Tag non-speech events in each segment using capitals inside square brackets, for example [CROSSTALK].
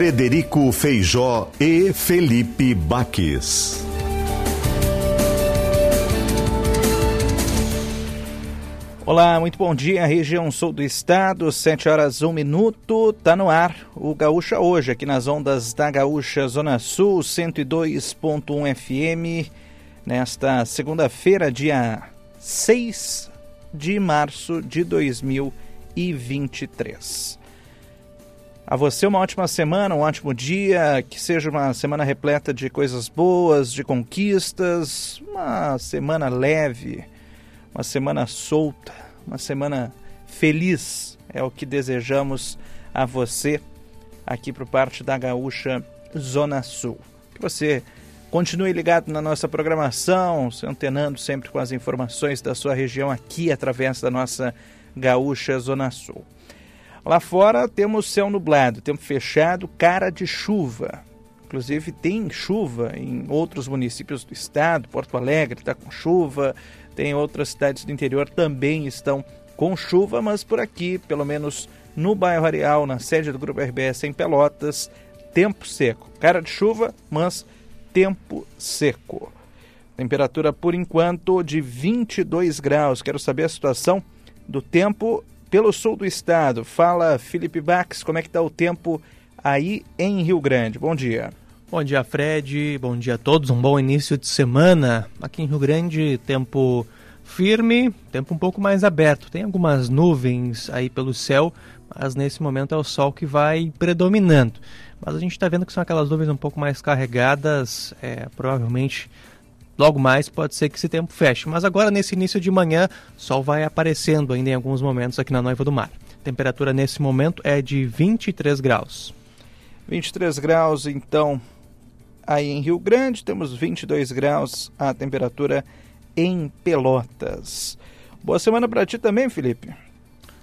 Frederico Feijó e Felipe Baques. Olá, muito bom dia, região sul do estado, 7 horas 1 minuto, tá no ar o Gaúcha hoje, aqui nas ondas da Gaúcha Zona Sul, 102.1 FM, nesta segunda-feira, dia 6 de março de 2023. A você uma ótima semana, um ótimo dia, que seja uma semana repleta de coisas boas, de conquistas, uma semana leve, uma semana solta, uma semana feliz. É o que desejamos a você aqui por parte da Gaúcha Zona Sul. Que você continue ligado na nossa programação, se antenando sempre com as informações da sua região aqui através da nossa Gaúcha Zona Sul. Lá fora temos céu nublado, tempo fechado, cara de chuva. Inclusive tem chuva em outros municípios do estado, Porto Alegre está com chuva, tem outras cidades do interior também estão com chuva, mas por aqui, pelo menos no bairro Areal, na sede do Grupo RBS em Pelotas, tempo seco. Cara de chuva, mas tempo seco. Temperatura por enquanto de 22 graus. Quero saber a situação do tempo pelo sul do estado. Fala Felipe Bax, como é que está o tempo aí em Rio Grande? Bom dia. Bom dia, Fred. Bom dia a todos. Um bom início de semana. Aqui em Rio Grande, tempo firme, tempo um pouco mais aberto. Tem algumas nuvens aí pelo céu, mas nesse momento é o sol que vai predominando. Mas a gente está vendo que são aquelas nuvens um pouco mais carregadas, é, provavelmente Logo mais pode ser que esse tempo feche, mas agora nesse início de manhã, sol vai aparecendo ainda em alguns momentos aqui na Noiva do Mar. temperatura nesse momento é de 23 graus. 23 graus, então, aí em Rio Grande, temos 22 graus a temperatura em Pelotas. Boa semana para ti também, Felipe.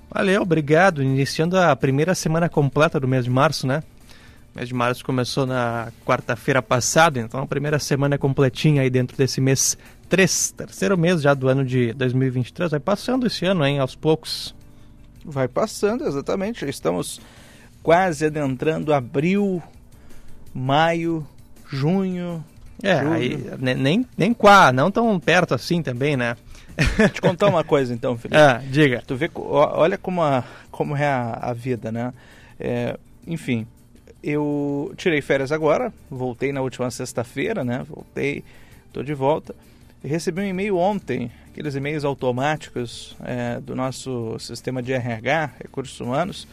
Valeu, obrigado. Iniciando a primeira semana completa do mês de março, né? O mês de março começou na quarta-feira passada, então a primeira semana completinha aí dentro desse mês 3, terceiro mês já do ano de 2023. Vai passando esse ano, hein, aos poucos. Vai passando, exatamente. Estamos quase adentrando abril, maio, junho. É, julho. aí nem, nem quá, não tão perto assim também, né? Te contar uma coisa então, [LAUGHS] Felipe. Ah, diga. Tu vê, olha como, a, como é a, a vida, né? É, enfim, eu tirei férias agora, voltei na última sexta-feira, né? Voltei, estou de volta. Recebi um e-mail ontem, aqueles e-mails automáticos é, do nosso sistema de RH, Recursos Humanos,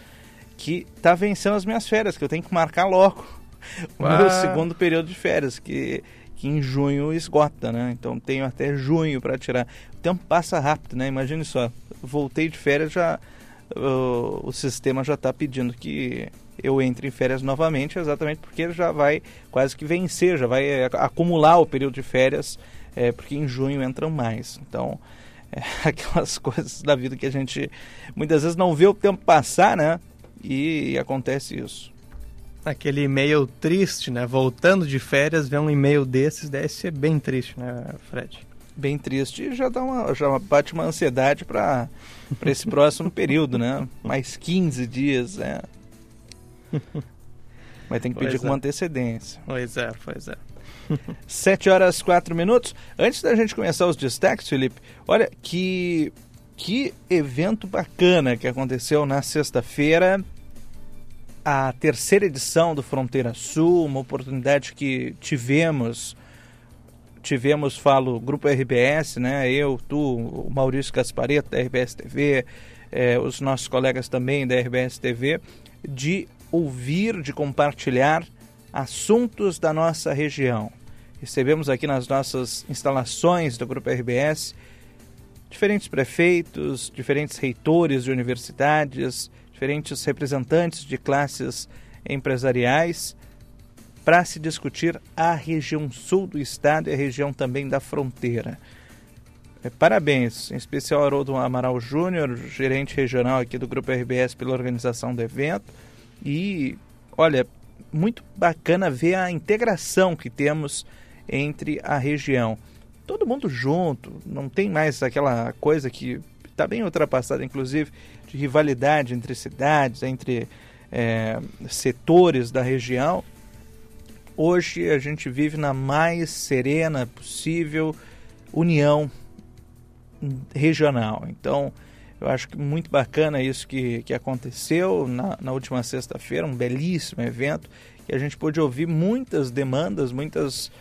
que está vencendo as minhas férias, que eu tenho que marcar logo [LAUGHS] o meu segundo período de férias, que, que em junho esgota, né? Então tenho até junho para tirar. O tempo passa rápido, né? Imagine só, voltei de férias já o, o sistema já está pedindo que eu entre em férias novamente, exatamente porque já vai quase que vencer, já vai é, acumular o período de férias, é, porque em junho entram mais. Então, [LAUGHS] é, aquelas [LAUGHS] coisas da vida que a gente muitas vezes não vê o tempo passar, né? E, e acontece isso. Aquele e-mail triste, né? Voltando de férias, ver um e-mail desses deve ser bem triste, né, Fred? Bem triste e já dá uma, já bate uma ansiedade para esse [LAUGHS] próximo período, né? Mais 15 dias, né? [LAUGHS] Mas tem que pedir pois com é. antecedência. Pois é, pois é. [LAUGHS] 7 horas 4 minutos. Antes da gente começar os destaques, Felipe, olha que, que evento bacana que aconteceu na sexta-feira. A terceira edição do Fronteira Sul, uma oportunidade que tivemos. Tivemos, falo, Grupo RBS, né? Eu, tu, o Maurício Gaspareto da RBS TV, eh, os nossos colegas também da RBS TV, de ouvir, de compartilhar assuntos da nossa região. Recebemos aqui nas nossas instalações do Grupo RBS diferentes prefeitos, diferentes reitores de universidades, diferentes representantes de classes empresariais para se discutir a região sul do estado e a região também da fronteira. É, parabéns, em especial ao Haroldo Amaral Júnior, gerente regional aqui do Grupo RBS pela organização do evento. E, olha, muito bacana ver a integração que temos entre a região. Todo mundo junto, não tem mais aquela coisa que está bem ultrapassada, inclusive, de rivalidade entre cidades, entre é, setores da região. Hoje a gente vive na mais serena possível união regional. Então, eu acho que muito bacana isso que, que aconteceu na, na última sexta-feira, um belíssimo evento, que a gente pôde ouvir muitas demandas, muitas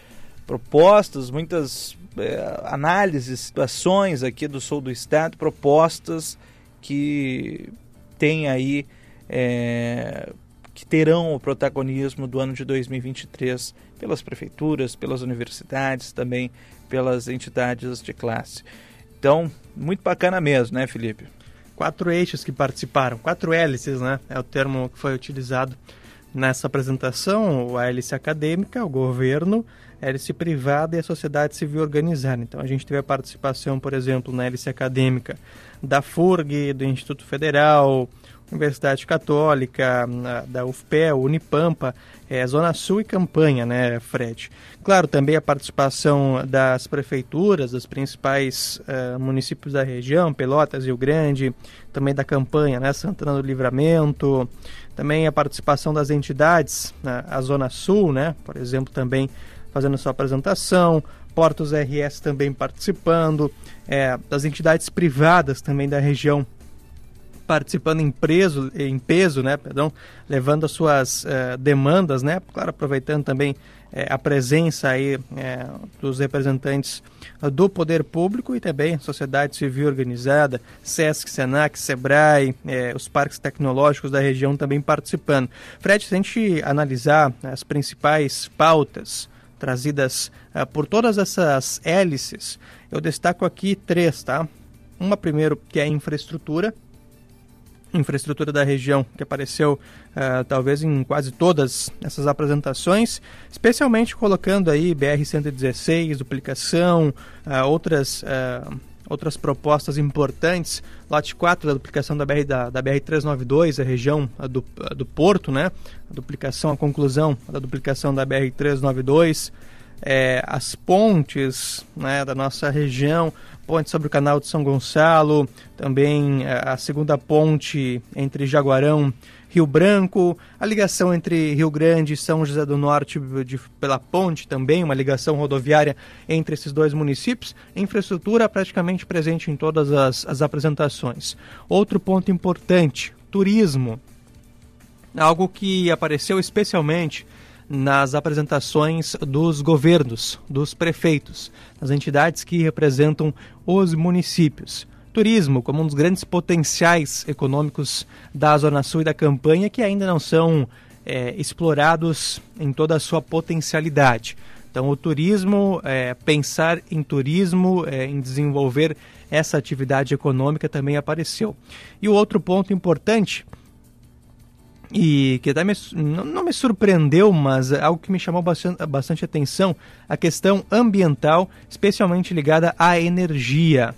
propostas, muitas é, análises, situações aqui do sul do estado, propostas que têm aí, é, que terão o protagonismo do ano de 2023 pelas prefeituras, pelas universidades, também pelas entidades de classe. Então, muito bacana mesmo, né, Felipe? Quatro eixos que participaram, quatro hélices, né? É o termo que foi utilizado nessa apresentação: a hélice acadêmica, o governo, a hélice privada e a sociedade civil organizada. Então, a gente teve a participação, por exemplo, na hélice acadêmica da FURG, do Instituto Federal, Universidade Católica, da UFPE, Unipampa, é, Zona Sul e Campanha, né, Fred? Claro, também a participação das prefeituras, dos principais uh, municípios da região, Pelotas, Rio Grande, também da campanha, né, Santana do Livramento, também a participação das entidades, né, a Zona Sul, né, por exemplo, também fazendo sua apresentação, Portos RS também participando, é, das entidades privadas também da região participando em, preso, em peso, né, perdão, levando as suas uh, demandas, né, claro, aproveitando também uh, a presença aí uh, dos representantes do poder público e também sociedade civil organizada, SESC, SENAC, SEBRAE, os parques tecnológicos da região também participando. Fred, se a gente analisar as principais pautas trazidas por todas essas hélices, eu destaco aqui três, tá? Uma primeiro que é a infraestrutura, infraestrutura da região que apareceu uh, talvez em quase todas essas apresentações, especialmente colocando aí BR-116, duplicação, uh, outras, uh, outras propostas importantes, lote 4 da duplicação da, BR, da, da BR-392, a região do, do Porto, né? a duplicação, a conclusão da duplicação da BR-392, é, as pontes né, da nossa região, ponte sobre o canal de São Gonçalo, também é, a segunda ponte entre Jaguarão Rio Branco, a ligação entre Rio Grande e São José do Norte de, pela ponte também, uma ligação rodoviária entre esses dois municípios, infraestrutura praticamente presente em todas as, as apresentações. Outro ponto importante, turismo, algo que apareceu especialmente nas apresentações dos governos, dos prefeitos, das entidades que representam os municípios. Turismo como um dos grandes potenciais econômicos da Zona Sul e da campanha que ainda não são é, explorados em toda a sua potencialidade. Então, o turismo, é, pensar em turismo, é, em desenvolver essa atividade econômica também apareceu. E o outro ponto importante e que até me, não, não, me surpreendeu, mas é algo que me chamou bastante, bastante atenção, a questão ambiental, especialmente ligada à energia.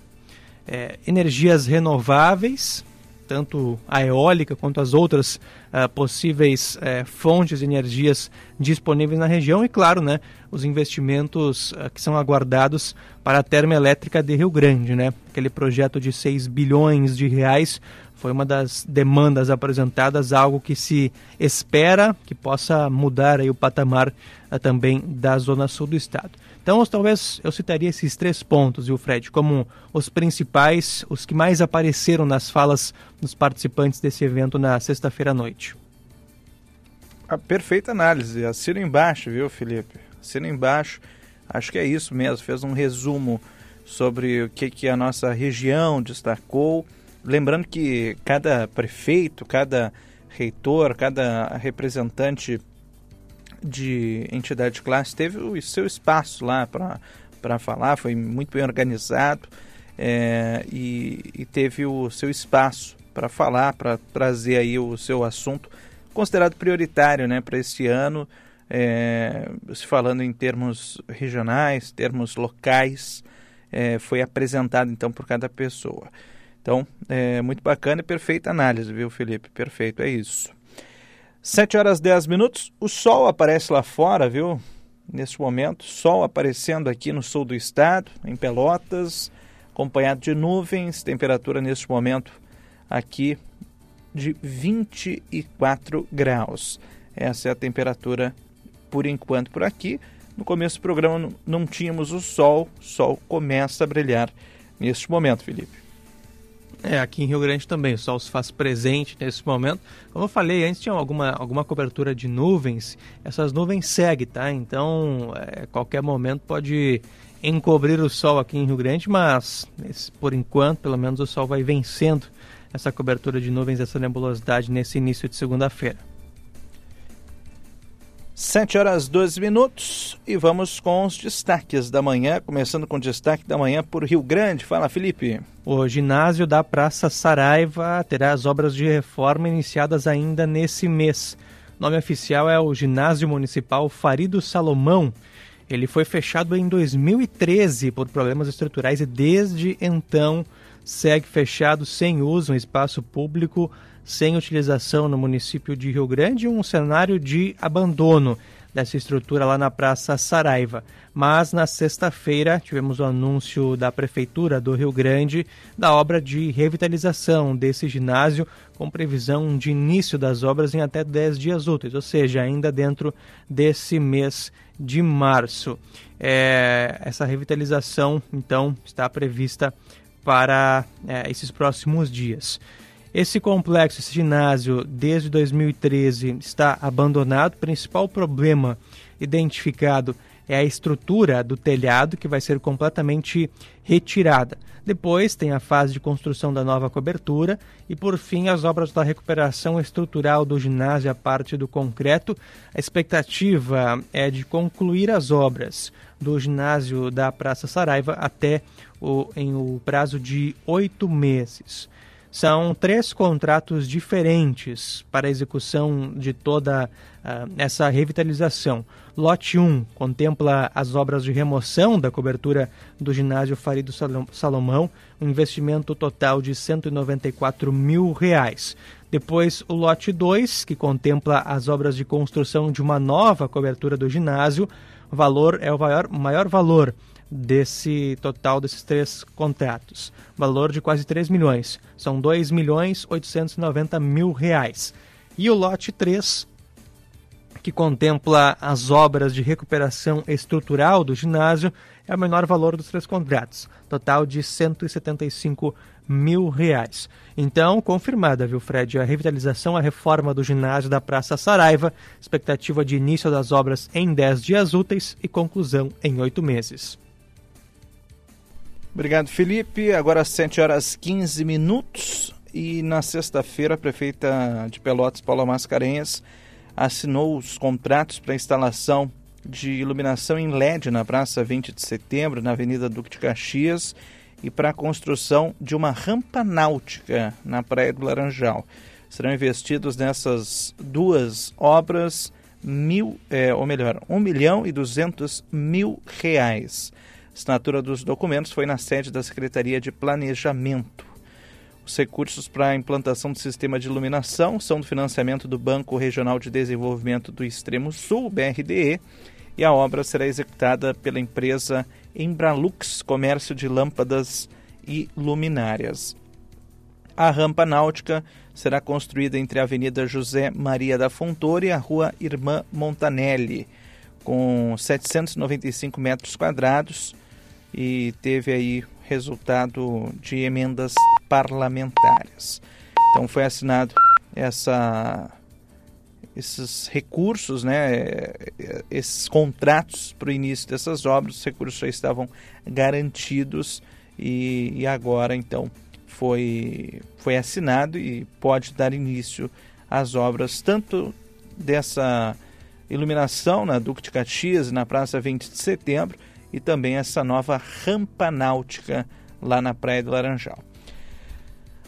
É, energias renováveis, tanto a eólica quanto as outras uh, possíveis uh, fontes de energias disponíveis na região e, claro, né, os investimentos uh, que são aguardados para a termoelétrica de Rio Grande, né, aquele projeto de 6 bilhões de reais foi uma das demandas apresentadas, algo que se espera que possa mudar aí o patamar uh, também da zona sul do estado. Então, talvez eu citaria esses três pontos, viu, Fred, como os principais, os que mais apareceram nas falas dos participantes desse evento na sexta-feira à noite. A perfeita análise, assina embaixo, viu, Felipe? Assina embaixo. Acho que é isso mesmo. Fez um resumo sobre o que, que a nossa região destacou lembrando que cada prefeito, cada reitor, cada representante de entidade de classe teve o seu espaço lá para falar, foi muito bem organizado é, e, e, teve o seu espaço para falar, para trazer aí o seu assunto considerado prioritário né, para este ano, é, se falando em termos regionais, termos locais, é, foi apresentado então por cada pessoa. Então, é muito bacana e perfeita análise, viu, Felipe? Perfeito, é isso. 7 horas 10 minutos, o sol aparece lá fora, viu? Nesse momento, sol aparecendo aqui no sul do estado, em Pelotas, acompanhado de nuvens, temperatura neste momento aqui de 24 graus. Essa é a temperatura por enquanto por aqui. No começo do programa não tínhamos o sol, o sol começa a brilhar neste momento, Felipe. É, aqui em Rio Grande também, o sol se faz presente nesse momento. Como eu falei, antes tinha alguma, alguma cobertura de nuvens, essas nuvens seguem, tá? Então, é, qualquer momento pode encobrir o sol aqui em Rio Grande, mas esse, por enquanto, pelo menos o sol vai vencendo essa cobertura de nuvens, essa nebulosidade nesse início de segunda-feira. 7 horas 12 minutos e vamos com os destaques da manhã, começando com o destaque da manhã por Rio Grande. Fala, Felipe. O ginásio da Praça Saraiva terá as obras de reforma iniciadas ainda nesse mês. O nome oficial é o Ginásio Municipal Farido Salomão. Ele foi fechado em 2013 por problemas estruturais e desde então segue fechado sem uso, um espaço público sem utilização no município de Rio Grande, um cenário de abandono dessa estrutura lá na Praça Saraiva. Mas na sexta-feira tivemos o anúncio da Prefeitura do Rio Grande da obra de revitalização desse ginásio, com previsão de início das obras em até 10 dias úteis, ou seja, ainda dentro desse mês de março. É, essa revitalização, então, está prevista para é, esses próximos dias. Esse complexo, esse ginásio, desde 2013 está abandonado. O principal problema identificado é a estrutura do telhado, que vai ser completamente retirada. Depois tem a fase de construção da nova cobertura e, por fim, as obras da recuperação estrutural do ginásio, a parte do concreto. A expectativa é de concluir as obras do ginásio da Praça Saraiva até o, em o prazo de oito meses. São três contratos diferentes para a execução de toda uh, essa revitalização. Lote 1 contempla as obras de remoção da cobertura do ginásio Farido Salomão, um investimento total de 194 mil reais. Depois, o lote 2, que contempla as obras de construção de uma nova cobertura do ginásio. O valor é o maior, maior valor desse total desses três contratos. Valor de quase 3 milhões. São 2 milhões 890 mil reais. E o lote 3, que contempla as obras de recuperação estrutural do ginásio, é o menor valor dos três contratos, total de 175 mil reais. Então, confirmada, viu, Fred, a revitalização, a reforma do ginásio da Praça Saraiva, expectativa de início das obras em 10 dias úteis e conclusão em 8 meses. Obrigado, Felipe. Agora às 7 horas 15 minutos e na sexta-feira a prefeita de Pelotas, Paula Mascarenhas, assinou os contratos para instalação de iluminação em LED na Praça 20 de Setembro, na Avenida Duque de Caxias, e para a construção de uma rampa náutica na Praia do Laranjal. Serão investidos nessas duas obras mil, é, ou melhor, 1 milhão e 200 mil reais. Assinatura dos documentos foi na sede da Secretaria de Planejamento. Os recursos para a implantação do sistema de iluminação são do financiamento do Banco Regional de Desenvolvimento do Extremo Sul, BRDE, e a obra será executada pela empresa Embralux Comércio de Lâmpadas e Luminárias. A rampa náutica será construída entre a Avenida José Maria da Fontoura e a Rua Irmã Montanelli, com 795 metros quadrados e teve aí resultado de emendas parlamentares. Então foi assinado essa esses recursos, né, esses contratos para o início dessas obras, os recursos já estavam garantidos e, e, agora então foi, foi assinado e pode dar início às obras tanto dessa iluminação na Duque de Caxias na Praça 20 de Setembro e também essa nova rampa náutica lá na Praia do Laranjal.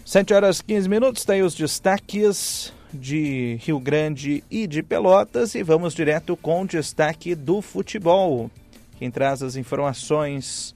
7 horas 15 minutos, daí os destaques de Rio Grande e de Pelotas e vamos direto com o destaque do futebol. Quem traz as informações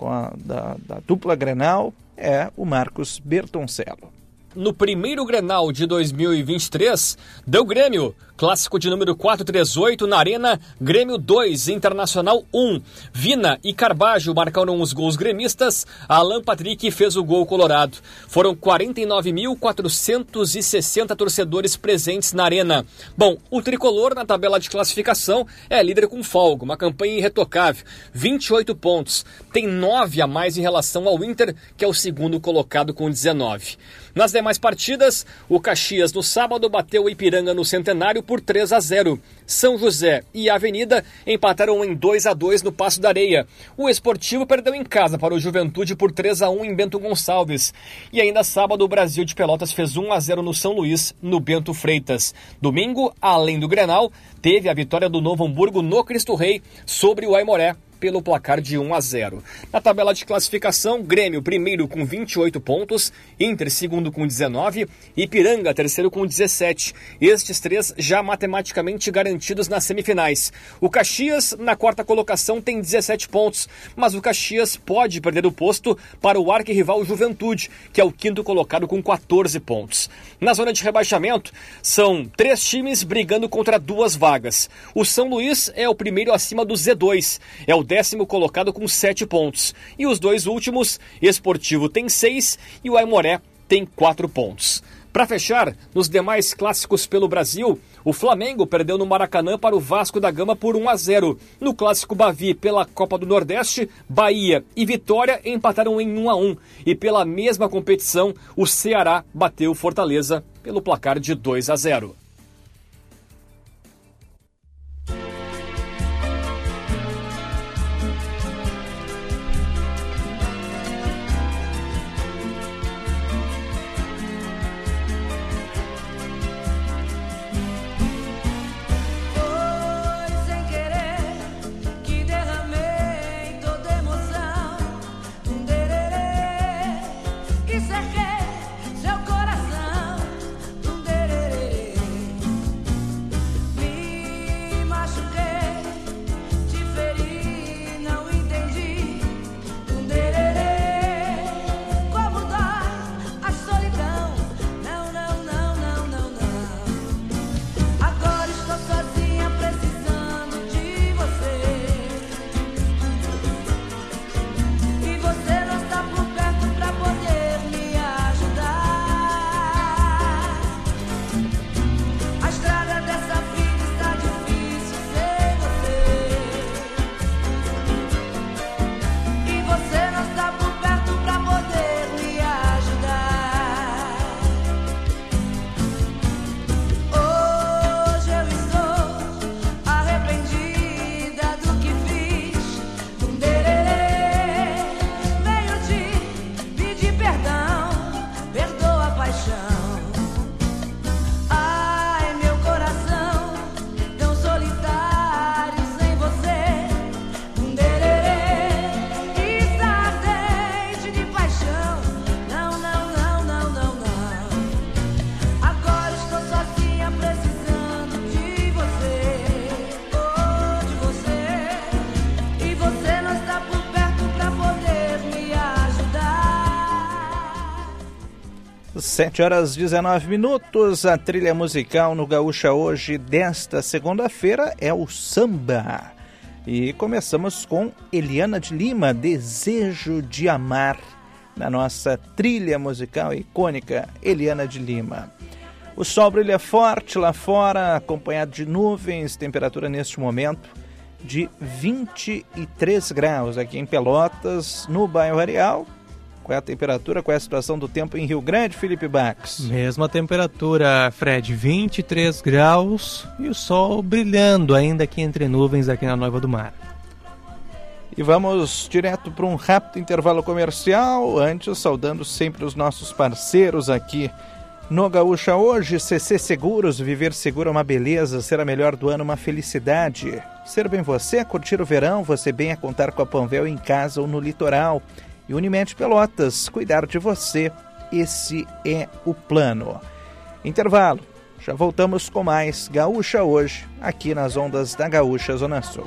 a, da, da dupla Grenal é o Marcos Bertoncello. No primeiro Grenal de 2023, deu Grêmio Clássico de número 438 na Arena, Grêmio 2, Internacional 1. Vina e Carbajo marcaram os gols gremistas, Alan Patrick fez o gol colorado. Foram 49.460 torcedores presentes na Arena. Bom, o tricolor na tabela de classificação é líder com folga, uma campanha irretocável, 28 pontos. Tem 9 a mais em relação ao Inter, que é o segundo colocado com 19. Nas demais partidas, o Caxias no sábado bateu o Ipiranga no Centenário por 3 a 0. São José e Avenida empataram em 2 a 2 no Passo da Areia. O Esportivo perdeu em casa para o Juventude por 3 a 1 em Bento Gonçalves. E ainda sábado o Brasil de Pelotas fez 1 a 0 no São Luís, no Bento Freitas. Domingo, além do Grenal, teve a vitória do Novo Hamburgo no Cristo Rei sobre o Aimoré pelo placar de 1 a 0. Na tabela de classificação, Grêmio primeiro com 28 pontos, Inter segundo com 19 e Piranga terceiro com 17. Estes três já matematicamente garantidos nas semifinais. O Caxias na quarta colocação tem 17 pontos, mas o Caxias pode perder o posto para o arquirrival Juventude, que é o quinto colocado com 14 pontos. Na zona de rebaixamento, são três times brigando contra duas vagas. O São Luís é o primeiro acima do Z2, é o décimo colocado com sete pontos. E os dois últimos, Esportivo tem seis e o Aimoré tem quatro pontos. Para fechar, nos demais clássicos pelo Brasil, o Flamengo perdeu no Maracanã para o Vasco da Gama por 1 a 0. No clássico Bavi pela Copa do Nordeste, Bahia e Vitória empataram em 1 a 1 e pela mesma competição, o Ceará bateu Fortaleza pelo placar de 2 a 0. Sete horas 19 minutos, a trilha musical no Gaúcha hoje desta segunda-feira é o samba. E começamos com Eliana de Lima, Desejo de Amar, na nossa trilha musical icônica Eliana de Lima. O sol brilha forte lá fora, acompanhado de nuvens, temperatura neste momento de 23 graus aqui em Pelotas, no bairro Areal, qual é a temperatura, qual é a situação do tempo em Rio Grande, Felipe Bax? Mesma temperatura, Fred, 23 graus e o sol brilhando ainda aqui entre nuvens aqui na Noiva do Mar. E vamos direto para um rápido intervalo comercial, antes saudando sempre os nossos parceiros aqui no Gaúcha hoje, CC Seguros, viver seguro é uma beleza, ser a melhor do ano uma felicidade. Ser bem você, curtir o verão, você bem a contar com a Panvel em casa ou no litoral. E Unimed Pelotas, cuidar de você, esse é o plano. Intervalo. Já voltamos com mais Gaúcha hoje, aqui nas ondas da Gaúcha Zona Sul.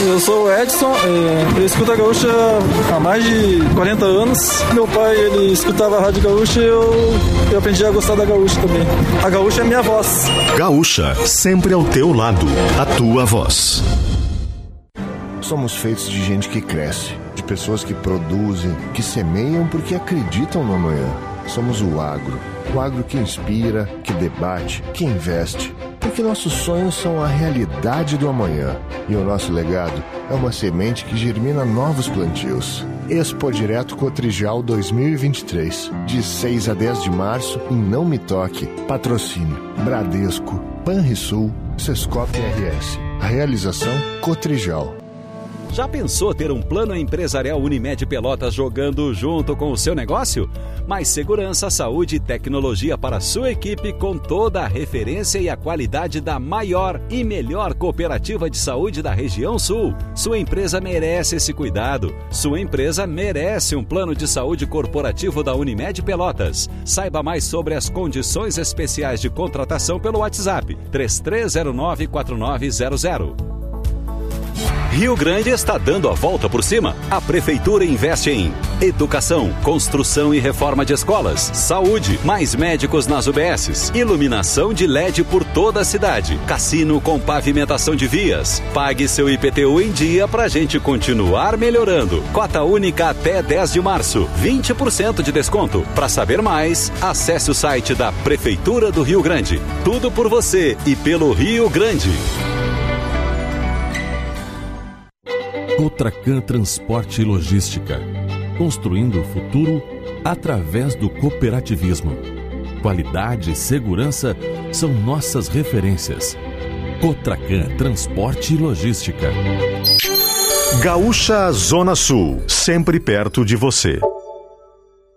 Eu sou o Edson, é, eu escuto a Gaúcha há mais de 40 anos. Meu pai, ele escutava a Rádio Gaúcha e eu, eu aprendi a gostar da Gaúcha também. A Gaúcha é minha voz. Gaúcha, sempre ao teu lado, a tua voz. Somos feitos de gente que cresce, de pessoas que produzem, que semeiam porque acreditam no amanhã. Somos o agro. O agro que inspira, que debate, que investe porque nossos sonhos são a realidade do amanhã e o nosso legado é uma semente que germina novos plantios. Expo Direto Cotrijal 2023, de 6 a 10 de março, em Não Me Toque. Patrocínio: Bradesco, Panrisul, Sescop RS. Realização: Cotrijal. Já pensou ter um plano empresarial Unimed Pelotas jogando junto com o seu negócio? Mais segurança, saúde e tecnologia para a sua equipe com toda a referência e a qualidade da maior e melhor cooperativa de saúde da região sul. Sua empresa merece esse cuidado. Sua empresa merece um plano de saúde corporativo da Unimed Pelotas. Saiba mais sobre as condições especiais de contratação pelo WhatsApp 3309 4900. Rio Grande está dando a volta por cima. A Prefeitura investe em educação, construção e reforma de escolas, saúde, mais médicos nas UBSs, iluminação de LED por toda a cidade, cassino com pavimentação de vias. Pague seu IPTU em dia para a gente continuar melhorando. Cota única até 10 de março, 20% de desconto. Para saber mais, acesse o site da Prefeitura do Rio Grande. Tudo por você e pelo Rio Grande. Cotracan Transporte e Logística. Construindo o futuro através do cooperativismo. Qualidade e segurança são nossas referências. Cotracan Transporte e Logística. Gaúcha Zona Sul, sempre perto de você.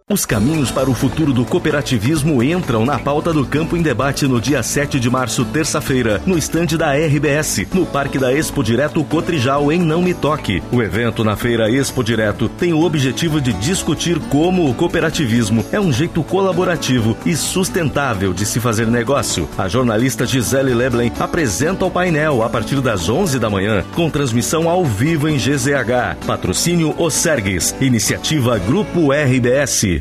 Os caminhos para o futuro do cooperativismo entram na pauta do Campo em Debate no dia 7 de março, terça-feira, no estande da RBS, no Parque da Expo Direto Cotrijal, em Não Me Toque. O evento na Feira Expo Direto tem o objetivo de discutir como o cooperativismo é um jeito colaborativo e sustentável de se fazer negócio. A jornalista Gisele Leblen apresenta o painel a partir das 11 da manhã, com transmissão ao vivo em GZH. Patrocínio Osergues, iniciativa Grupo RBS.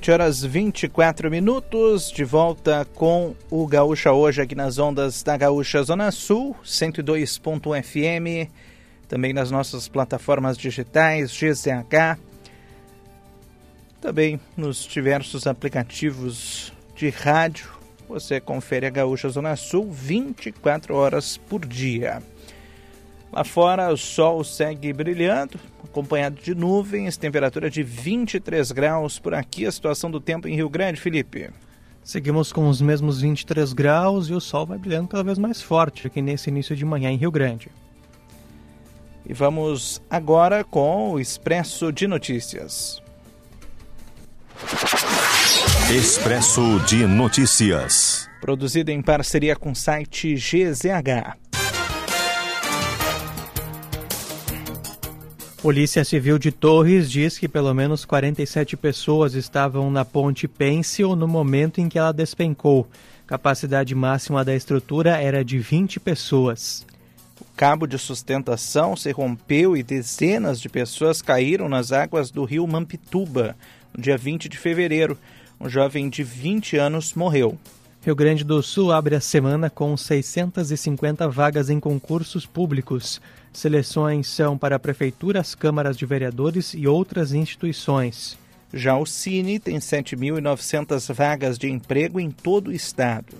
Sete horas 24 minutos, de volta com o Gaúcha hoje aqui nas ondas da Gaúcha Zona Sul, 102.1 FM, também nas nossas plataformas digitais, GZH, também nos diversos aplicativos de rádio. Você confere a Gaúcha Zona Sul 24 horas por dia. Lá fora o sol segue brilhando, acompanhado de nuvens, temperatura de 23 graus. Por aqui a situação do tempo em Rio Grande, Felipe. Seguimos com os mesmos 23 graus e o sol vai brilhando cada vez mais forte aqui nesse início de manhã em Rio Grande. E vamos agora com o Expresso de Notícias. Expresso de Notícias. Produzido em parceria com o site GZH. Polícia Civil de Torres diz que pelo menos 47 pessoas estavam na ponte Pêncil no momento em que ela despencou. Capacidade máxima da estrutura era de 20 pessoas. O cabo de sustentação se rompeu e dezenas de pessoas caíram nas águas do rio Mampituba no dia 20 de fevereiro. Um jovem de 20 anos morreu. Rio Grande do Sul abre a semana com 650 vagas em concursos públicos. Seleções são para prefeituras, câmaras de vereadores e outras instituições. Já o Cine tem 7.900 vagas de emprego em todo o estado.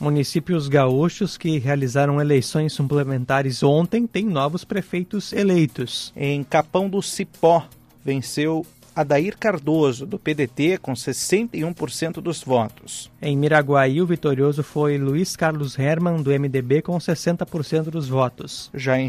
Municípios gaúchos que realizaram eleições suplementares ontem têm novos prefeitos eleitos. Em Capão do Cipó, venceu Adair Cardoso, do PDT, com 61% dos votos. Em Miraguaí, o vitorioso foi Luiz Carlos Herman, do MDB, com 60% dos votos. Já em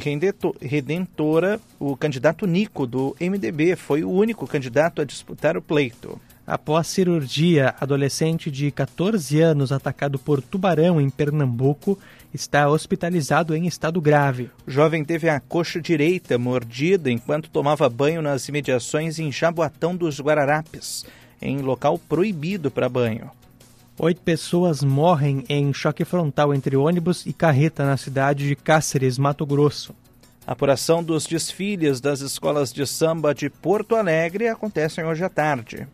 Redentora, o candidato Nico, do MDB, foi o único candidato a disputar o pleito. Após cirurgia, adolescente de 14 anos atacado por tubarão em Pernambuco está hospitalizado em estado grave. O jovem teve a coxa direita mordida enquanto tomava banho nas imediações em Jaboatão dos Guararapes, em local proibido para banho. Oito pessoas morrem em choque frontal entre ônibus e carreta na cidade de Cáceres, Mato Grosso. A apuração dos desfiles das escolas de samba de Porto Alegre acontecem hoje à tarde.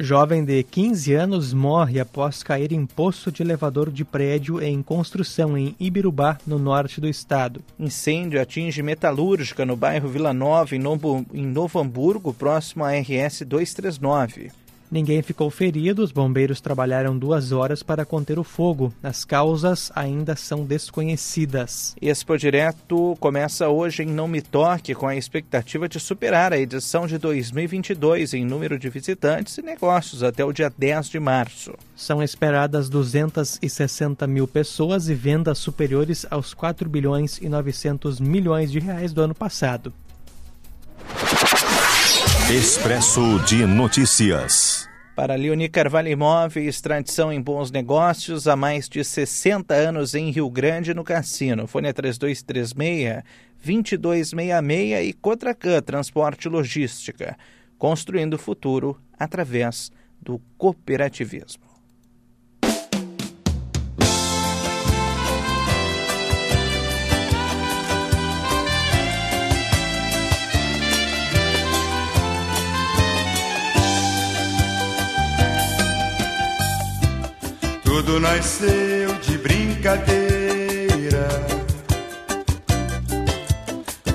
Jovem de 15 anos morre após cair em poço de elevador de prédio em construção em Ibirubá, no norte do estado. Incêndio atinge metalúrgica no bairro Vila Nova, em Novo, em Novo Hamburgo, próximo à RS 239. Ninguém ficou ferido, os bombeiros trabalharam duas horas para conter o fogo. As causas ainda são desconhecidas. Expo Direto começa hoje em Não Me Toque, com a expectativa de superar a edição de 2022 em número de visitantes e negócios até o dia 10 de março. São esperadas 260 mil pessoas e vendas superiores aos 4 bilhões e 900 milhões de reais do ano passado. Expresso de Notícias. Para Leoni Carvalho Imóveis, tradição em bons negócios há mais de 60 anos em Rio Grande, no Cassino. Fone 3236 2266 e Cotracan Transporte e Logística. Construindo o futuro através do cooperativismo. Tudo nasceu de brincadeira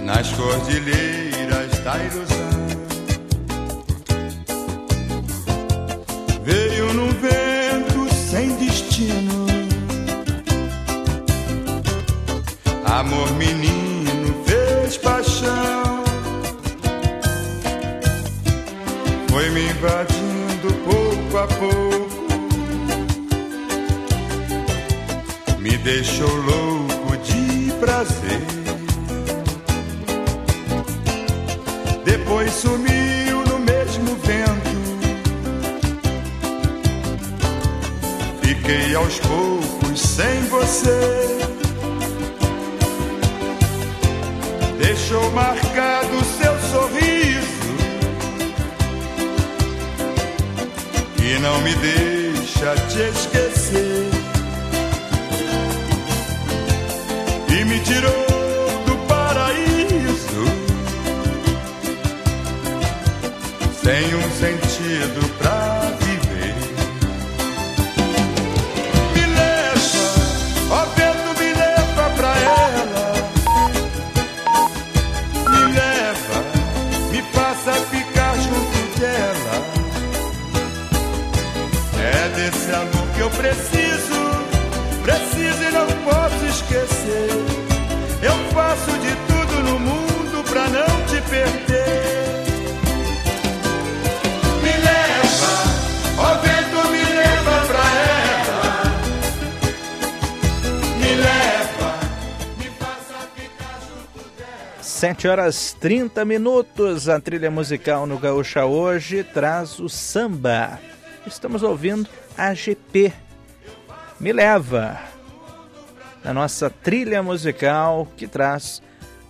nas cordilheiras da ilusão. Veio num vento sem destino, amor menino fez paixão, foi me invadindo pouco a pouco. Deixou louco de prazer. Depois sumiu no mesmo vento. Fiquei aos poucos sem você. Deixou marcado seu sorriso. E não me deixa te esquecer. Tirou do paraíso. Sem um sentido 7 horas 30 minutos. A trilha musical no Gaúcha hoje traz o samba. Estamos ouvindo AGP. Me leva. Na nossa trilha musical que traz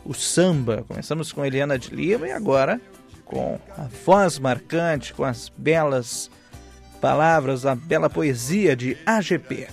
o samba. Começamos com Eliana de Lima e agora com a voz marcante, com as belas palavras, a bela poesia de AGP.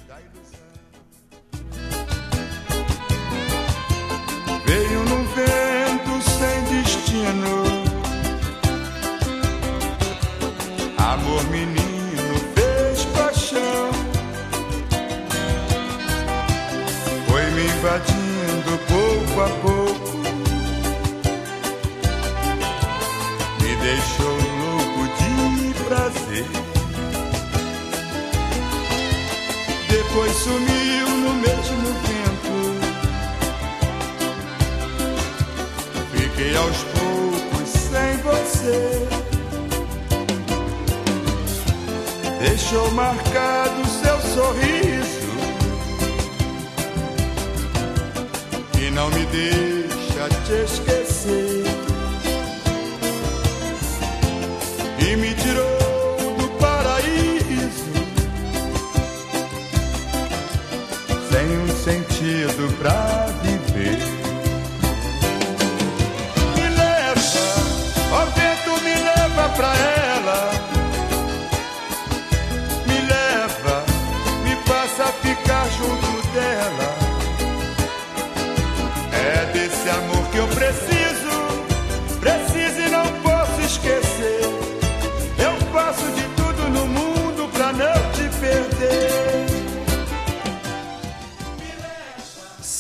Depois sumiu no mesmo vento. Fiquei aos poucos sem você. Deixou marcado seu sorriso e não me deixa te esquecer.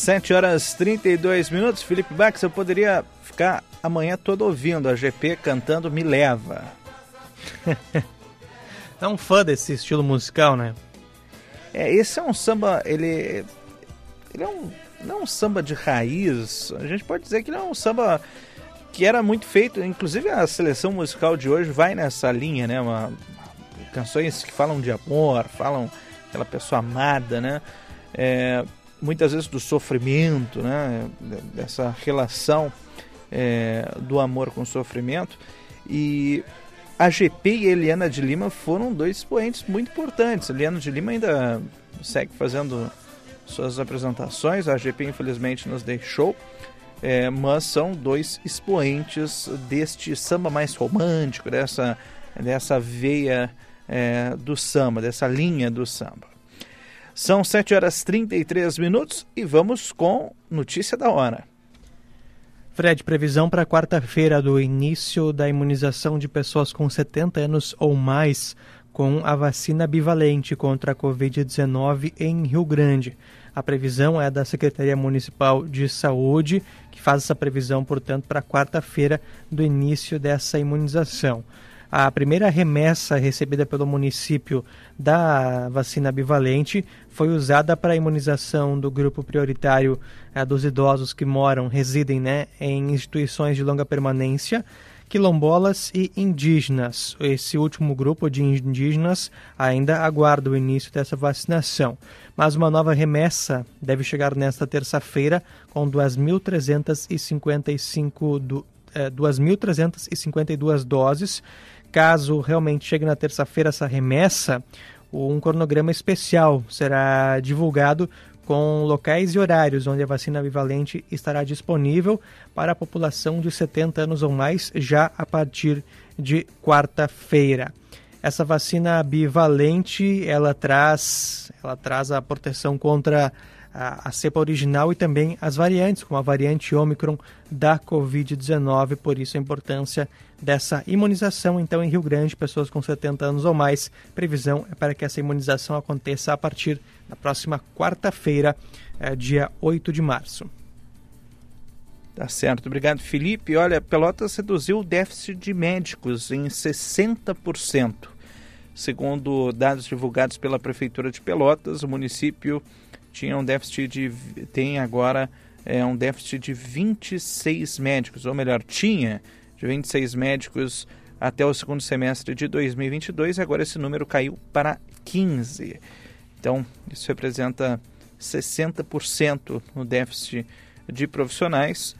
7 horas 32 minutos. Felipe Bax, eu poderia ficar amanhã todo ouvindo a GP cantando Me Leva. [LAUGHS] É um fã desse estilo musical, né? É, esse é um samba, ele, ele é um, não é um samba de raiz, a gente pode dizer que ele é um samba que era muito feito, inclusive a seleção musical de hoje vai nessa linha, né? Uma, canções que falam de amor, falam aquela pessoa amada, né? É, muitas vezes do sofrimento, né? Dessa relação é, do amor com o sofrimento. E a GP e a Eliana de Lima foram dois expoentes muito importantes. A Eliana de Lima ainda segue fazendo suas apresentações, a GP infelizmente nos deixou, é, mas são dois expoentes deste samba mais romântico, dessa, dessa veia é, do samba, dessa linha do samba. São 7 horas 33 minutos e vamos com notícia da hora. Fred, previsão para quarta-feira do início da imunização de pessoas com 70 anos ou mais com a vacina bivalente contra a Covid-19 em Rio Grande. A previsão é da Secretaria Municipal de Saúde, que faz essa previsão, portanto, para quarta-feira do início dessa imunização. A primeira remessa recebida pelo município da vacina bivalente foi usada para a imunização do grupo prioritário eh, dos idosos que moram, residem né, em instituições de longa permanência, quilombolas e indígenas. Esse último grupo de indígenas ainda aguarda o início dessa vacinação. Mas uma nova remessa deve chegar nesta terça-feira com 2.355 do, eh, 2.352 doses Caso realmente chegue na terça-feira essa remessa, um cronograma especial será divulgado com locais e horários onde a vacina bivalente estará disponível para a população de 70 anos ou mais já a partir de quarta-feira. Essa vacina bivalente, ela traz, ela traz a proteção contra a, a cepa original e também as variantes, como a variante Omicron da Covid-19, por isso a importância dessa imunização. Então, em Rio Grande, pessoas com 70 anos ou mais, previsão é para que essa imunização aconteça a partir da próxima quarta-feira, é, dia 8 de março. Tá certo, obrigado Felipe. Olha, Pelotas reduziu o déficit de médicos em 60%. Segundo dados divulgados pela Prefeitura de Pelotas, o município tinha um déficit de tem agora é, um déficit de 26 médicos, ou melhor, tinha de 26 médicos até o segundo semestre de 2022 e agora esse número caiu para 15. Então, isso representa 60% no déficit de profissionais.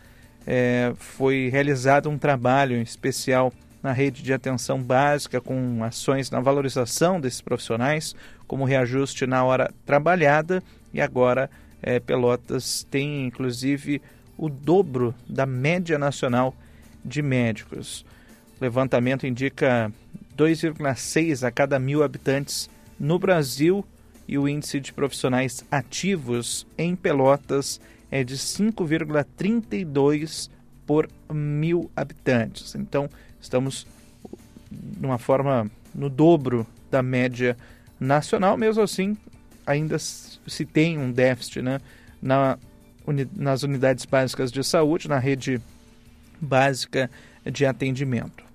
é, foi realizado um trabalho especial na rede de atenção básica com ações na valorização desses profissionais, como reajuste na hora trabalhada e agora é, Pelotas tem inclusive o dobro da média nacional de médicos. O levantamento indica 2,6 a cada mil habitantes no Brasil e o índice de profissionais ativos em Pelotas é de 5,32 por mil habitantes. Então, estamos numa forma no dobro da média nacional, mesmo assim, ainda se tem um déficit né, na, nas unidades básicas de saúde, na rede básica de atendimento.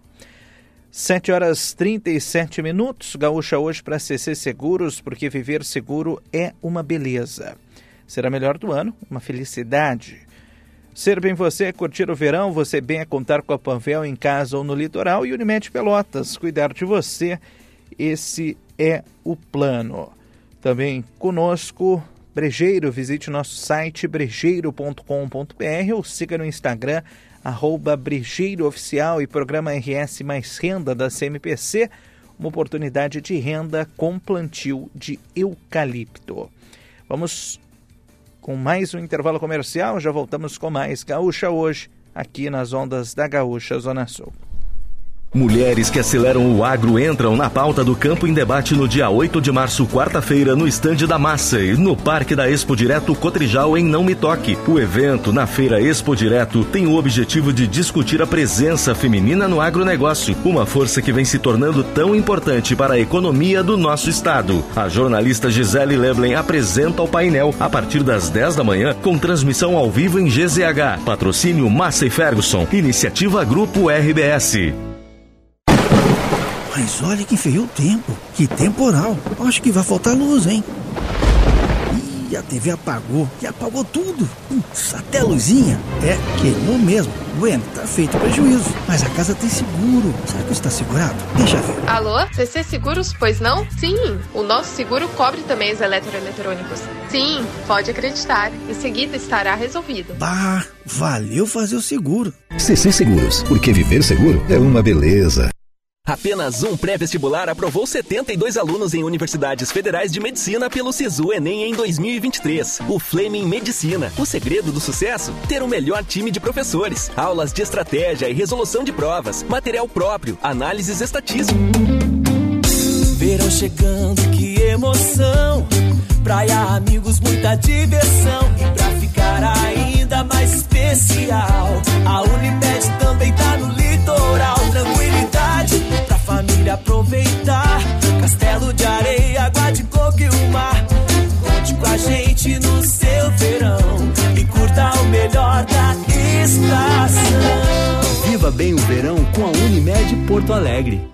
7 horas 37 minutos. Gaúcha hoje para CC Seguros, porque viver seguro é uma beleza. Será melhor do ano, uma felicidade. Ser bem você é curtir o verão, você bem é contar com a Panvel em casa ou no litoral e Unimed Pelotas. Cuidar de você, esse é o plano. Também conosco, Brejeiro, visite nosso site brejeiro.com.br ou siga no Instagram, arroba e programa RS Mais Renda da CMPC, uma oportunidade de renda com plantio de eucalipto. Vamos com mais um intervalo comercial, já voltamos com mais Gaúcha hoje, aqui nas ondas da Gaúcha Zona Sul. Mulheres que aceleram o agro entram na pauta do Campo em Debate no dia 8 de março, quarta-feira, no estande da Massa e no Parque da Expo Direto Cotrijal em Não Me Toque. O evento na Feira Expo Direto tem o objetivo de discutir a presença feminina no agronegócio, uma força que vem se tornando tão importante para a economia do nosso estado. A jornalista Gisele Leblen apresenta o painel a partir das 10 da manhã com transmissão ao vivo em GZH. Patrocínio Massa e Ferguson. Iniciativa Grupo RBS. Mas olha que feio o tempo. Que temporal. Acho que vai faltar luz, hein? Ih, a TV apagou. E apagou tudo. Putz, até a luzinha. É, queimou mesmo. Bueno, tá feito prejuízo. Mas a casa tem seguro. Será que está segurado? Deixa ver. Alô? CC Seguros, pois não? Sim, o nosso seguro cobre também os eletroeletrônicos. Sim, pode acreditar. Em seguida estará resolvido. Bah, valeu fazer o seguro. CC Seguros, porque viver seguro é uma beleza. Apenas um pré-vestibular aprovou 72 alunos em universidades federais de medicina pelo Sisu Enem em 2023. O Fleming Medicina. O segredo do sucesso? Ter o melhor time de professores, aulas de estratégia e resolução de provas, material próprio, análises estatísticas. Verão chegando, que emoção! Praia, amigos, muita diversão. E pra ficar ainda mais especial, a Unimed também tá no litoral. Tranquilidade aproveitar. Castelo de areia, água de coco e o mar. Conte com a gente no seu verão e curta o melhor da estação. Viva bem o verão com a Unimed Porto Alegre.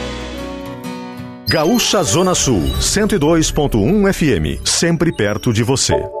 Gaúcha Zona Sul, 102.1 FM, sempre perto de você.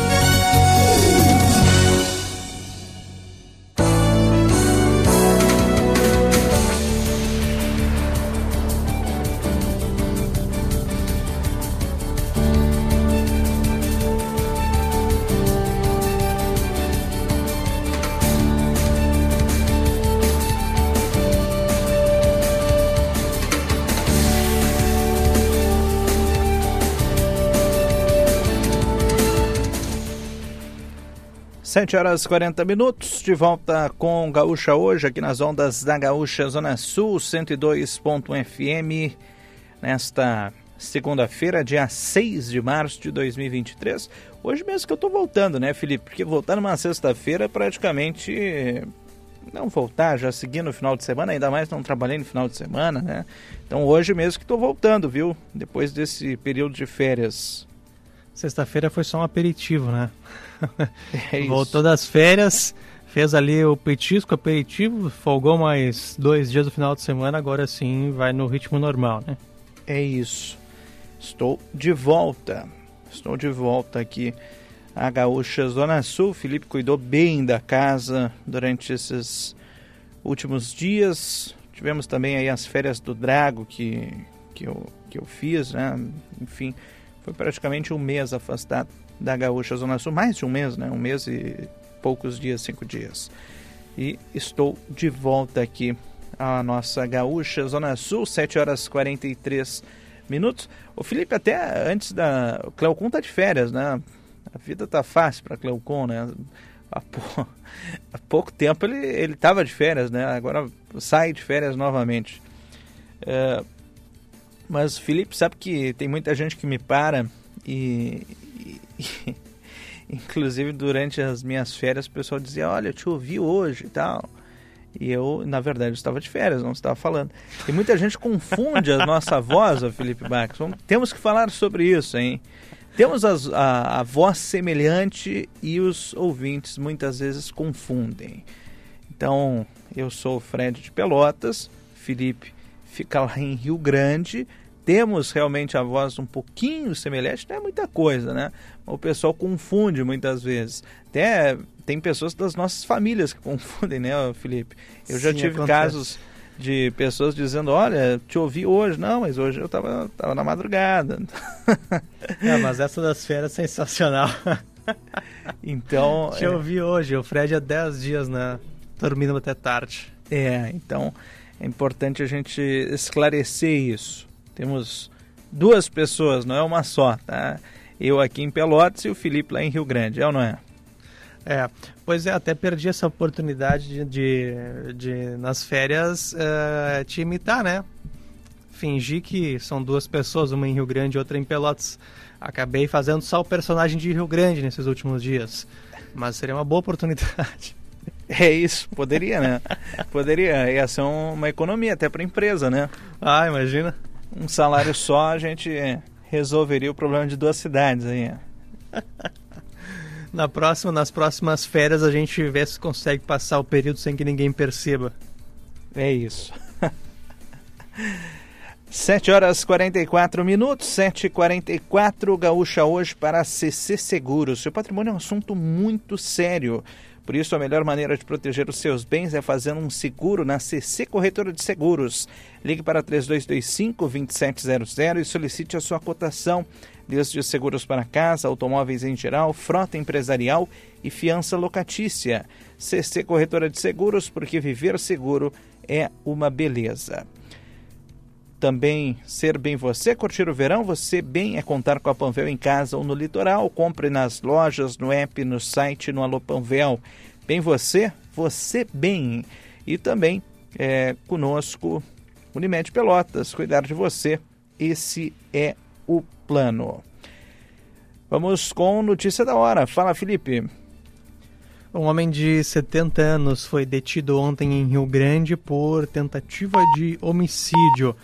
7 horas e 40 minutos, de volta com Gaúcha hoje, aqui nas ondas da Gaúcha Zona Sul, 102.1 FM, nesta segunda-feira, dia 6 de março de 2023. Hoje mesmo que eu tô voltando, né, Felipe? Porque voltar numa sexta-feira praticamente não voltar, já seguir no final de semana, ainda mais não trabalhei no final de semana, né? Então hoje mesmo que tô voltando, viu? Depois desse período de férias. Sexta-feira foi só um aperitivo, né? É Voltou das férias, fez ali o petisco, aperitivo, folgou mais dois dias do final de semana, agora sim vai no ritmo normal, né? É isso. Estou de volta. Estou de volta aqui a Gaúcha Zona Sul. Felipe cuidou bem da casa durante esses últimos dias. Tivemos também aí as férias do Drago que, que, eu, que eu fiz, né? Enfim, foi praticamente um mês afastado da Gaúcha Zona Sul, mais de um mês, né? Um mês e poucos dias, cinco dias. E estou de volta aqui à nossa Gaúcha Zona Sul, 7 horas 43 minutos. O Felipe, até antes da. O Cleocon tá de férias, né? A vida tá fácil para Cleocon, né? Há. Há, pouco tempo ele, ele tava de férias, né? Agora sai de férias novamente. É... Mas, Felipe, sabe que tem muita gente que me para e, [LAUGHS] inclusive durante as minhas férias o pessoal dizia, olha, eu te ouvi hoje e tal. E eu, na verdade, estava de férias, não estava falando. E muita gente confunde a nossa [LAUGHS] voz, o Felipe Bax. Temos que falar sobre isso, hein? Temos as, a, a voz semelhante e os ouvintes muitas vezes confundem. Então, eu sou o Fred de Pelotas, Felipe fica lá em Rio Grande, temos realmente a voz um pouquinho semelhante, não é muita coisa, né? O pessoal confunde muitas vezes. Até tem pessoas das nossas famílias que [LAUGHS] confundem, né, Felipe? Eu já Sim, tive acontece. casos de pessoas dizendo, olha, te ouvi hoje. Não, mas hoje eu tava, tava na madrugada. [LAUGHS] É, mas essa das férias é sensacional. [LAUGHS] Então. Te ouvi hoje, o Fred há 10 dias, né? Dormindo até tarde. É, então é importante a gente esclarecer isso. Temos duas pessoas, não é uma só, tá? Eu aqui em Pelotas e o Felipe lá em Rio Grande, é ou não é? É, pois é, até perdi essa oportunidade de, de, de nas férias, eh, te imitar, né? Fingir que são duas pessoas, uma em Rio Grande e outra em Pelotas. Acabei fazendo só o personagem de Rio Grande nesses últimos dias. Mas seria uma boa oportunidade. É isso, poderia, né? [LAUGHS] poderia, ia ser uma economia até para a empresa, né? Ah, imagina. Um salário só a gente resolveria o problema de duas cidades aí. Na próxima, nas próximas férias a gente vê se consegue passar o período sem que ninguém perceba. É isso. [LAUGHS] 7 horas 44 minutos, 7h44, Gaúcha hoje para CC Seguros. Seu patrimônio é um assunto muito sério. Por isso, a melhor maneira de proteger os seus bens é fazendo um seguro na CC Corretora de Seguros. Ligue para 3225-2700 e solicite a sua cotação. Desde seguros para casa, automóveis em geral, frota empresarial e fiança locatícia. CC Corretora de Seguros, porque viver seguro é uma beleza também ser bem você, curtir o verão, você bem é contar com a Panvel em casa ou no litoral. Compre nas lojas, no app, no site, no Alô Panvel. Bem você, você bem. E também é, conosco, Unimed Pelotas, cuidar de você. Esse é o plano. Vamos com notícia da hora. Fala, Felipe. Um homem de 70 anos foi detido ontem em Rio Grande por tentativa de homicídio.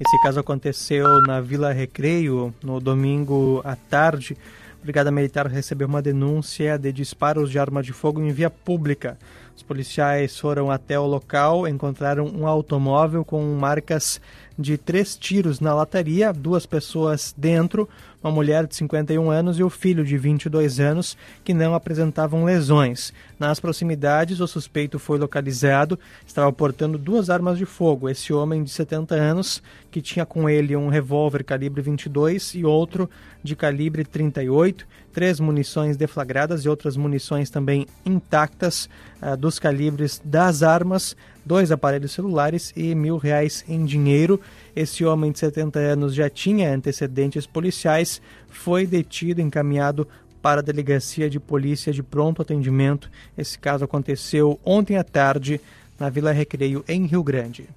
Esse caso aconteceu na Vila Recreio no domingo à tarde. A Brigada Militar recebeu uma denúncia de disparos de arma de fogo em via pública. Os policiais foram até o local, encontraram um automóvel com marcas de três tiros na lataria, duas pessoas dentro, uma mulher de 51 anos e o filho de 22 anos, que não apresentavam lesões. Nas proximidades, o suspeito foi localizado, estava portando duas armas de fogo. Esse homem de 70 anos, que tinha com ele um revólver calibre 22 e outro de calibre 38, três munições deflagradas e outras munições também intactas uh, dos calibres das armas, dois aparelhos celulares e mil reais em dinheiro. Esse homem de 70 anos já tinha antecedentes policiais, foi detido encaminhado para a Delegacia de Polícia de Pronto Atendimento. Esse caso aconteceu ontem à tarde na Vila Recreio, em Rio Grande.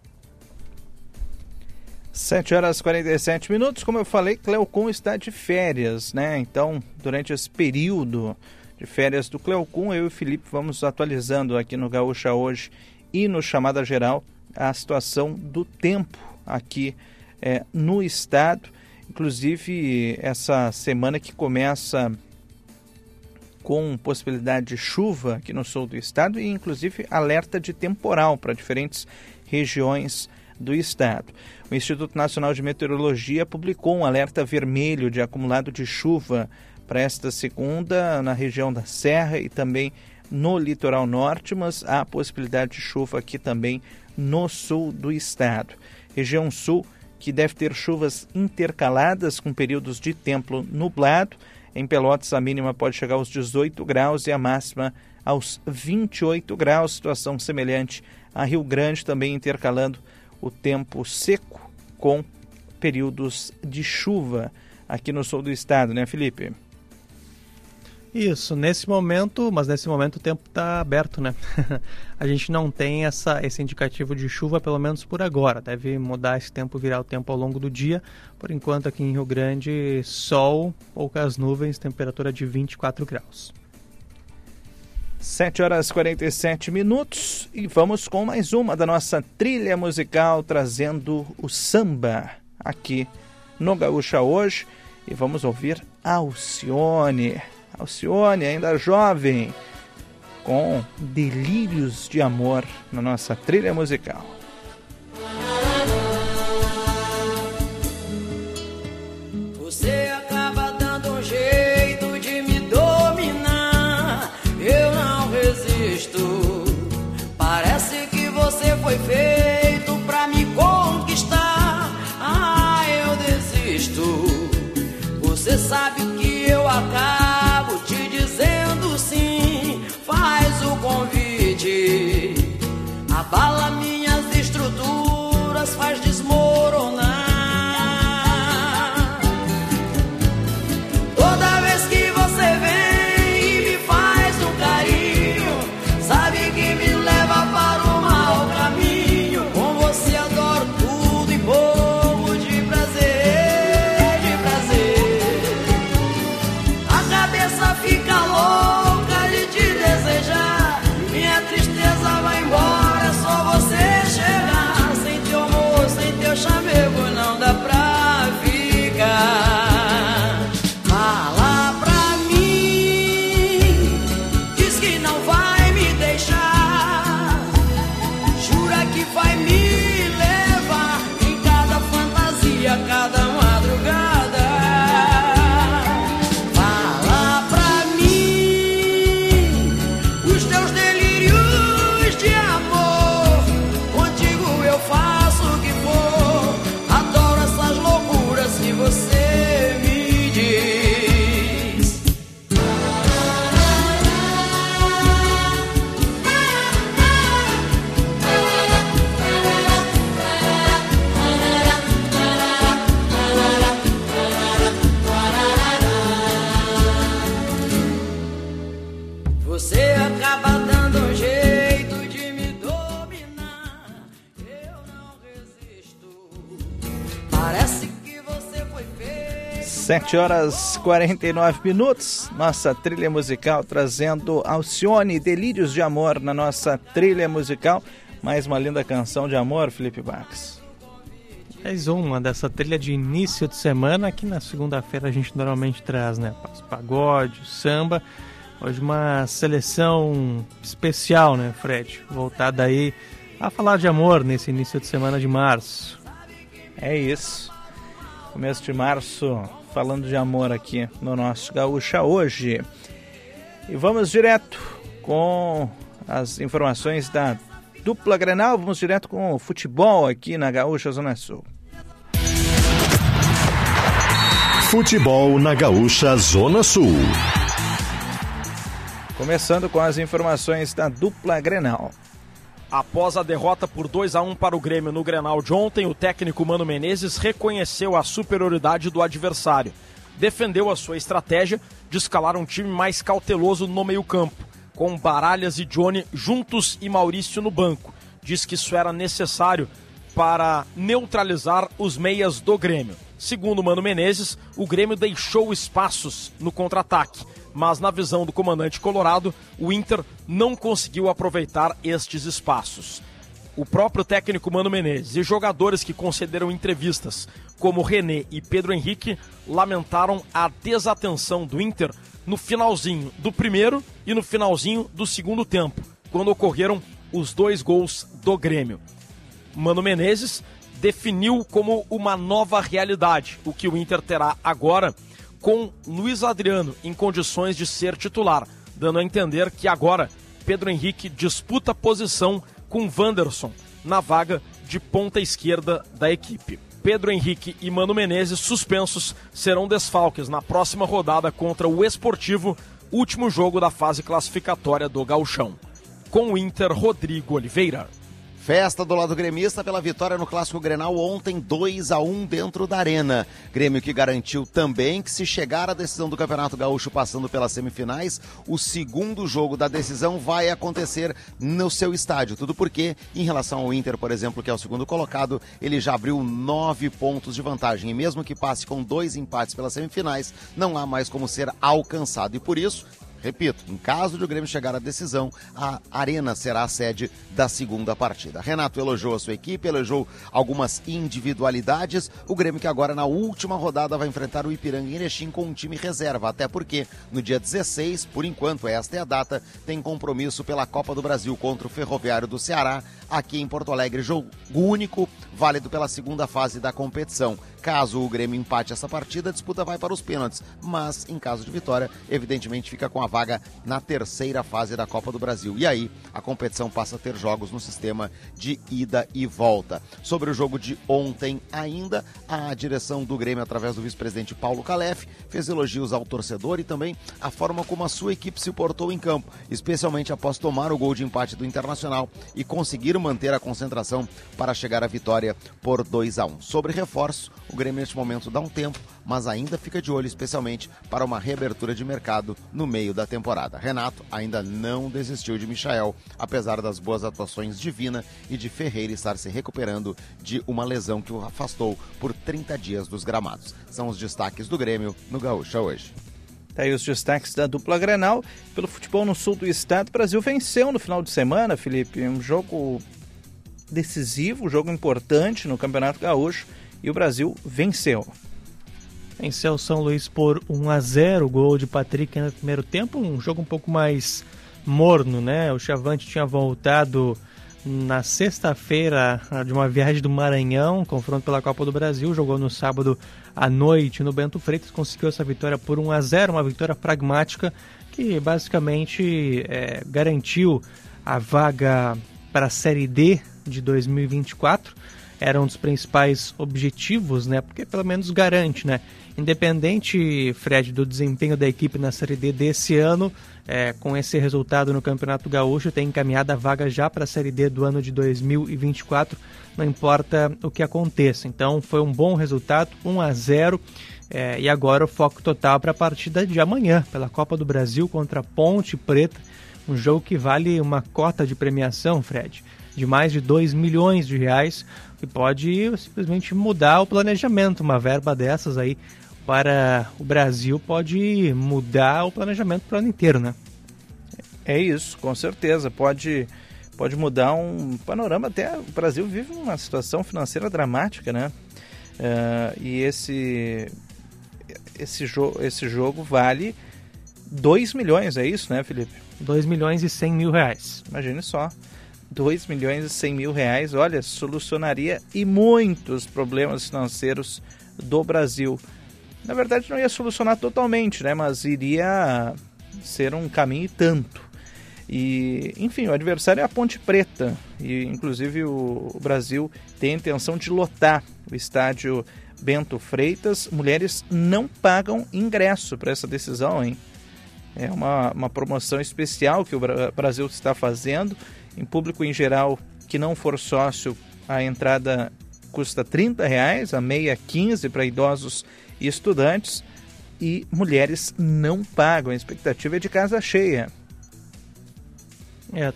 7 horas e 47 minutos. Como eu falei, Cleocum está de férias, né? Então, durante esse período de férias do Cleocum, eu e o Felipe vamos atualizando aqui no Gaúcha hoje e no Chamada Geral a situação do tempo aqui é, no estado. Inclusive, essa semana que começa com possibilidade de chuva aqui no sul do estado e, inclusive, alerta de temporal para diferentes regiões do estado. O Instituto Nacional de Meteorologia publicou um alerta vermelho de acumulado de chuva para esta segunda na região da Serra e também no litoral norte, mas há possibilidade de chuva aqui também no sul do estado. Região sul que deve ter chuvas intercaladas com períodos de tempo nublado. Em Pelotas, a mínima pode chegar aos 18 graus e a máxima aos 28 graus. Situação semelhante a Rio Grande, também intercalando o tempo seco com períodos de chuva aqui no sul do estado, né, Felipe? Isso, nesse momento, mas nesse momento o tempo está aberto, né? [LAUGHS] a gente não tem essa, esse indicativo de chuva, pelo menos por agora. Deve mudar esse tempo, virar o tempo ao longo do dia. Por enquanto, aqui em Rio Grande, sol, poucas nuvens, temperatura de 24 graus. 7 horas e 47 minutos e vamos com mais uma da nossa trilha musical trazendo o samba aqui no Gaúcha hoje e vamos ouvir Alcione. Alcione, ainda jovem, com delírios de amor na nossa trilha musical. Você acaba dando um jeito de me dominar. Eu não resisto. Parece que você foi feito pra me conquistar. Ah, eu desisto. Você sabe que eu acabo Abala minhas estruturas, faz desmoronar. 7 horas 49 minutos, nossa trilha musical trazendo Alcione, Delírios de Amor na nossa trilha musical. Mais uma linda canção de amor, Felipe Bax. Mais uma dessa trilha de início de semana que na segunda-feira a gente normalmente traz, né? Pagode, samba. Hoje uma seleção especial, né, Fred? Voltada aí a falar de amor nesse início de semana de março. É isso. Começo de março, falando de amor aqui no nosso Gaúcha hoje. E vamos direto com as informações da dupla Grenal. Vamos direto com o futebol aqui na Gaúcha Zona Sul. Futebol na Gaúcha Zona Sul. Começando com as informações da dupla Grenal. Após a derrota por 2 a 1 para o Grêmio no Grenal de ontem, o técnico Mano Menezes reconheceu a superioridade do adversário. defendeu a sua estratégia de escalar um time mais cauteloso no meio-campo, com Baralhas e Johnny juntos e Maurício no banco. Diz que isso era necessário para neutralizar os meias do Grêmio. Segundo Mano Menezes, o Grêmio deixou espaços no contra-ataque, mas na visão do comandante colorado, o Inter não conseguiu aproveitar estes espaços. O próprio técnico Mano Menezes e jogadores que concederam entrevistas, como René e Pedro Henrique, lamentaram a desatenção do Inter no finalzinho do primeiro e no finalzinho do segundo tempo, quando ocorreram os dois gols do Grêmio. Mano Menezes definiu como uma nova realidade o que o Inter terá agora com Luiz Adriano em condições de ser titular, dando a entender que agora Pedro Henrique disputa posição com Wanderson na vaga de ponta esquerda da equipe. Pedro Henrique e Mano Menezes suspensos serão desfalques na próxima rodada contra o Esportivo, último jogo da fase classificatória do Gauchão. Com o Inter, Rodrigo Oliveira. Festa do lado gremista pela vitória no Clássico Grenal ontem, 2 a 1 dentro da Arena. Grêmio que garantiu também que se chegar a decisão do Campeonato Gaúcho passando pelas semifinais, o segundo jogo da decisão vai acontecer no seu estádio. Tudo porque, em relação ao Inter, por exemplo, que é o segundo colocado, ele já abriu nove pontos de vantagem. E mesmo que passe com dois empates pelas semifinais, não há mais como ser alcançado. E por isso, Repito, em caso de o Grêmio chegar à decisão, a Arena será a sede da segunda partida. Renato elogiou a sua equipe, elogiou algumas individualidades. O Grêmio que agora na última rodada vai enfrentar o Ipiranga em Erechim com um time reserva, até porque no dia 16, por enquanto esta é a data, tem compromisso pela Copa do Brasil contra o Ferroviário do Ceará, aqui em Porto Alegre, jogo único, válido pela segunda fase da competição. Caso o Grêmio empate essa partida, a disputa vai para os pênaltis, mas em caso de vitória, evidentemente fica com a vaga na terceira fase da Copa do Brasil. E aí, a competição passa a ter jogos no sistema de ida e volta. Sobre o jogo de ontem ainda, a direção do Grêmio, através do vice-presidente Paulo Calef, fez elogios ao torcedor e também a forma como a sua equipe se portou em campo, especialmente após tomar o gol de empate do Internacional e conseguir manter a concentração para chegar à vitória por 2 a 1. Sobre reforço, o Grêmio neste momento dá um tempo, mas ainda fica de olho especialmente para uma reabertura de mercado no meio da temporada. Renato ainda não desistiu de Michael, apesar das boas atuações de Vina e de Ferreira estar se recuperando de uma lesão que o afastou por 30 dias dos gramados. São os destaques do Grêmio no Gaúcha hoje. Tá aí os destaques da dupla Grenal. Pelo futebol no sul do estado, o Brasil venceu no final de semana, Felipe. Um jogo decisivo, um jogo importante no Campeonato Gaúcho e o Brasil venceu. Venceu São Luís por 1 a 0, gol de Patrick no primeiro tempo, um jogo um pouco mais morno, né? O Chavante tinha voltado na sexta-feira de uma viagem do Maranhão, confronto pela Copa do Brasil, jogou no sábado à noite no Bento Freitas, conseguiu essa vitória por 1 a 0, uma vitória pragmática que basicamente é, garantiu a vaga para a Série D de 2024 era um dos principais objetivos, né? Porque pelo menos garante, né? Independente, Fred, do desempenho da equipe na Série D desse ano, é, com esse resultado no Campeonato Gaúcho, tem encaminhada a vaga já para a Série D do ano de 2024, não importa o que aconteça. Então foi um bom resultado, 1 a 0 é, e agora o foco total para a partida de amanhã, pela Copa do Brasil contra Ponte Preta, um jogo que vale uma cota de premiação, Fred de mais de 2 milhões de reais, que pode simplesmente mudar o planejamento. Uma verba dessas aí para o Brasil pode mudar o planejamento para o ano inteiro, né? É isso, com certeza. Pode, pode mudar um panorama. Até o Brasil vive uma situação financeira dramática, né? Uh, e esse, esse, jo esse jogo vale 2 milhões, é isso, né, Felipe? 2 milhões e 100 mil reais. Imagine só. 2 milhões e 100 mil reais, olha, solucionaria e muitos problemas financeiros do Brasil. Na verdade, não ia solucionar totalmente, né? Mas iria ser um caminho e tanto. E, enfim, o adversário é a Ponte Preta. E, inclusive, o, Brasil tem a intenção de lotar o estádio Bento Freitas. Mulheres não pagam ingresso para essa decisão, hein? É uma, uma promoção especial que o Brasil está fazendo em público em geral que não for sócio, a entrada custa R$ reais, a meia 15 para idosos estudantes. e mulheres não pagam. A expectativa é de casa cheia. É,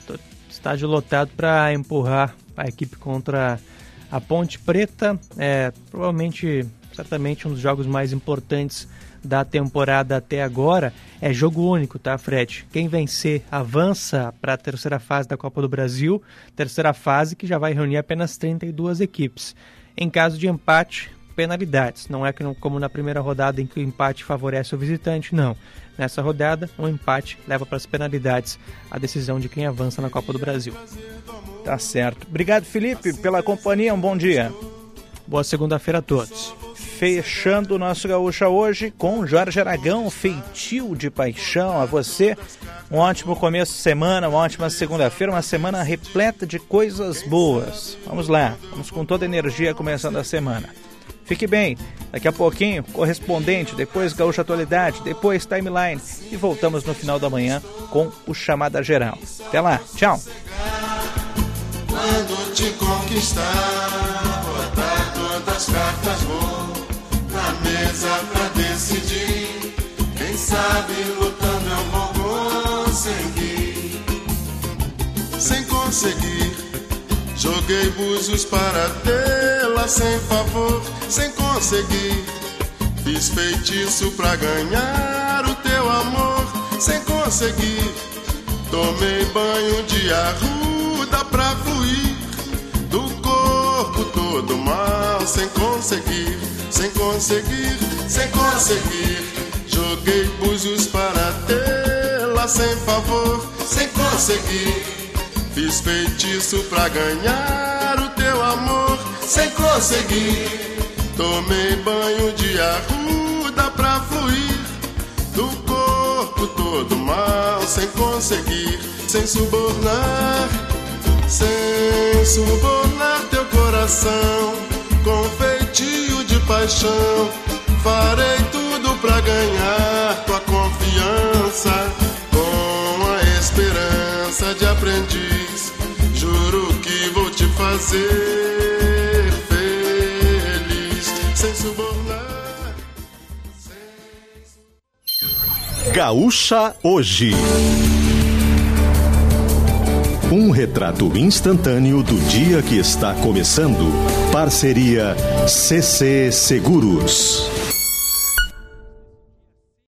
estádio lotado para empurrar a equipe contra a Ponte Preta. É provavelmente, certamente, um dos jogos mais importantes da temporada até agora. É jogo único, tá, Fred? Quem vencer avança para a terceira fase da Copa do Brasil. Terceira fase que já vai reunir apenas 32 equipes. Em caso de empate, penalidades. Não é como na primeira rodada em que o empate favorece o visitante, não. Nessa rodada, um empate leva para as penalidades a decisão de quem avança na Copa do Brasil. Tá certo. Obrigado, Felipe, pela companhia. Um bom dia. Boa segunda-feira a todos fechando o nosso Gaúcha hoje com Jorge Aragão, feitio de paixão a você. Um ótimo começo de semana, uma ótima segunda-feira, uma semana repleta de coisas boas. Vamos lá, vamos com toda a energia começando a semana. Fique bem, daqui a pouquinho, correspondente, depois Gaúcha Atualidade, depois Timeline e voltamos no final da manhã com o Chamada Geral. Até lá, tchau! Quando te conquistar, botar cartas vou na mesa pra decidir. Quem sabe lutando eu vou conseguir. Sem conseguir, joguei búzios para tê-la sem favor. Sem conseguir, fiz feitiço pra ganhar o teu amor. Sem conseguir, tomei banho de arruda pra fluir do corpo todo mal sem conseguir sem conseguir, sem conseguir. Joguei búzios para tê-la sem favor, sem conseguir. Fiz feitiço pra ganhar o teu amor, sem conseguir. Tomei banho de arruda pra fluir do corpo todo mal, sem conseguir, sem subornar, sem subornar teu coração com feitio de paixão. Farei tudo pra ganhar tua confiança. Com a esperança de aprendiz, fazer feliz, sem subornar. Sem... Gaúcha hoje. Um retrato instantâneo do dia que está começando. Parceria CC Seguros.